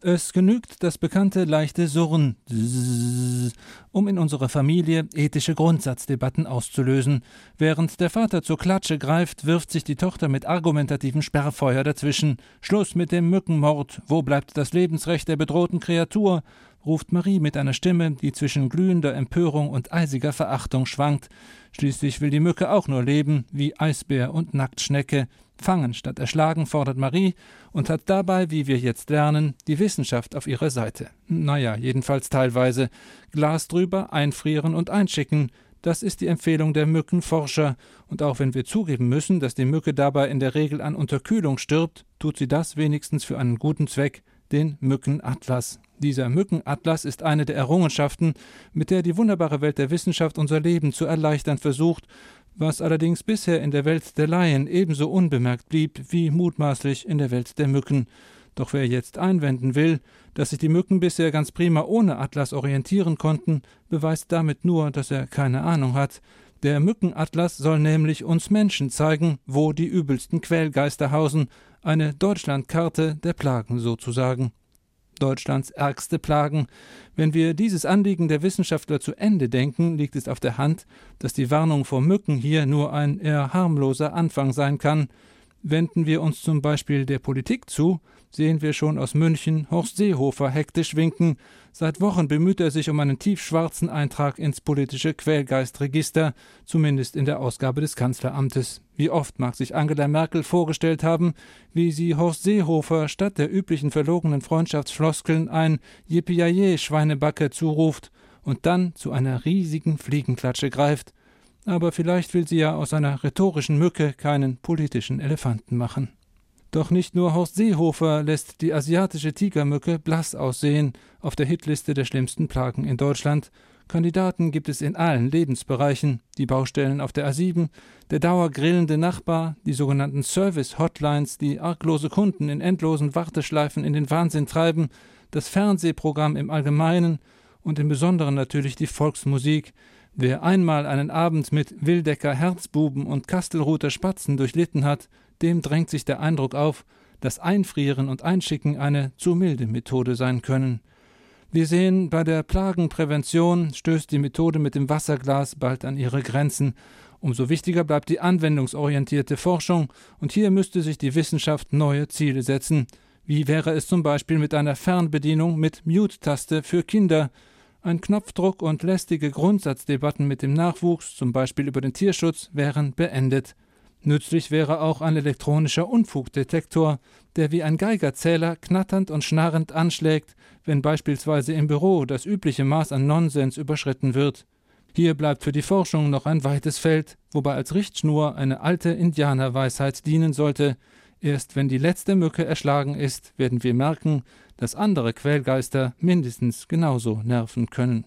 Es genügt das bekannte leichte Surren, um in unserer Familie ethische Grundsatzdebatten auszulösen. Während der Vater zur Klatsche greift, wirft sich die Tochter mit argumentativem Sperrfeuer dazwischen. Schluss mit dem Mückenmord. Wo bleibt das Lebensrecht der bedrohten Kreatur? ruft Marie mit einer Stimme, die zwischen glühender Empörung und eisiger Verachtung schwankt. Schließlich will die Mücke auch nur leben, wie Eisbär und Nacktschnecke. Fangen statt erschlagen fordert Marie und hat dabei, wie wir jetzt lernen, die Wissenschaft auf ihrer Seite. Naja, jedenfalls teilweise. Glas drüber, einfrieren und einschicken. Das ist die Empfehlung der Mückenforscher. Und auch wenn wir zugeben müssen, dass die Mücke dabei in der Regel an Unterkühlung stirbt, tut sie das wenigstens für einen guten Zweck, den Mückenatlas. Dieser Mückenatlas ist eine der Errungenschaften, mit der die wunderbare Welt der Wissenschaft unser Leben zu erleichtern versucht was allerdings bisher in der Welt der Laien ebenso unbemerkt blieb wie mutmaßlich in der Welt der Mücken. Doch wer jetzt einwenden will, dass sich die Mücken bisher ganz prima ohne Atlas orientieren konnten, beweist damit nur, dass er keine Ahnung hat. Der Mückenatlas soll nämlich uns Menschen zeigen, wo die übelsten Quälgeister hausen, eine Deutschlandkarte der Plagen sozusagen. Deutschlands ärgste Plagen. Wenn wir dieses Anliegen der Wissenschaftler zu Ende denken, liegt es auf der Hand, dass die Warnung vor Mücken hier nur ein eher harmloser Anfang sein kann. Wenden wir uns zum Beispiel der Politik zu, sehen wir schon aus München Horst Seehofer hektisch winken. Seit Wochen bemüht er sich um einen tiefschwarzen Eintrag ins politische Quälgeistregister, zumindest in der Ausgabe des Kanzleramtes. Wie oft mag sich Angela Merkel vorgestellt haben, wie sie Horst Seehofer statt der üblichen verlogenen Freundschaftsfloskeln ein Yippie Schweinebacke zuruft und dann zu einer riesigen Fliegenklatsche greift. Aber vielleicht will sie ja aus einer rhetorischen Mücke keinen politischen Elefanten machen. Doch nicht nur Horst Seehofer lässt die asiatische Tigermücke blass aussehen auf der Hitliste der schlimmsten Plagen in Deutschland. Kandidaten gibt es in allen Lebensbereichen, die Baustellen auf der A7, der dauergrillende Nachbar, die sogenannten Service-Hotlines, die arglose Kunden in endlosen Warteschleifen in den Wahnsinn treiben, das Fernsehprogramm im Allgemeinen und im Besonderen natürlich die Volksmusik. Wer einmal einen Abend mit Wildecker Herzbuben und Kastelruther Spatzen durchlitten hat, dem drängt sich der Eindruck auf, dass Einfrieren und Einschicken eine zu milde Methode sein können. Wir sehen, bei der Plagenprävention stößt die Methode mit dem Wasserglas bald an ihre Grenzen. Umso wichtiger bleibt die anwendungsorientierte Forschung, und hier müsste sich die Wissenschaft neue Ziele setzen. Wie wäre es zum Beispiel mit einer Fernbedienung mit Mute-Taste für Kinder? Ein Knopfdruck und lästige Grundsatzdebatten mit dem Nachwuchs, zum Beispiel über den Tierschutz, wären beendet. Nützlich wäre auch ein elektronischer Unfugdetektor, der wie ein Geigerzähler knatternd und schnarrend anschlägt, wenn beispielsweise im Büro das übliche Maß an Nonsens überschritten wird. Hier bleibt für die Forschung noch ein weites Feld, wobei als Richtschnur eine alte Indianerweisheit dienen sollte. Erst wenn die letzte Mücke erschlagen ist, werden wir merken, dass andere Quälgeister mindestens genauso nerven können.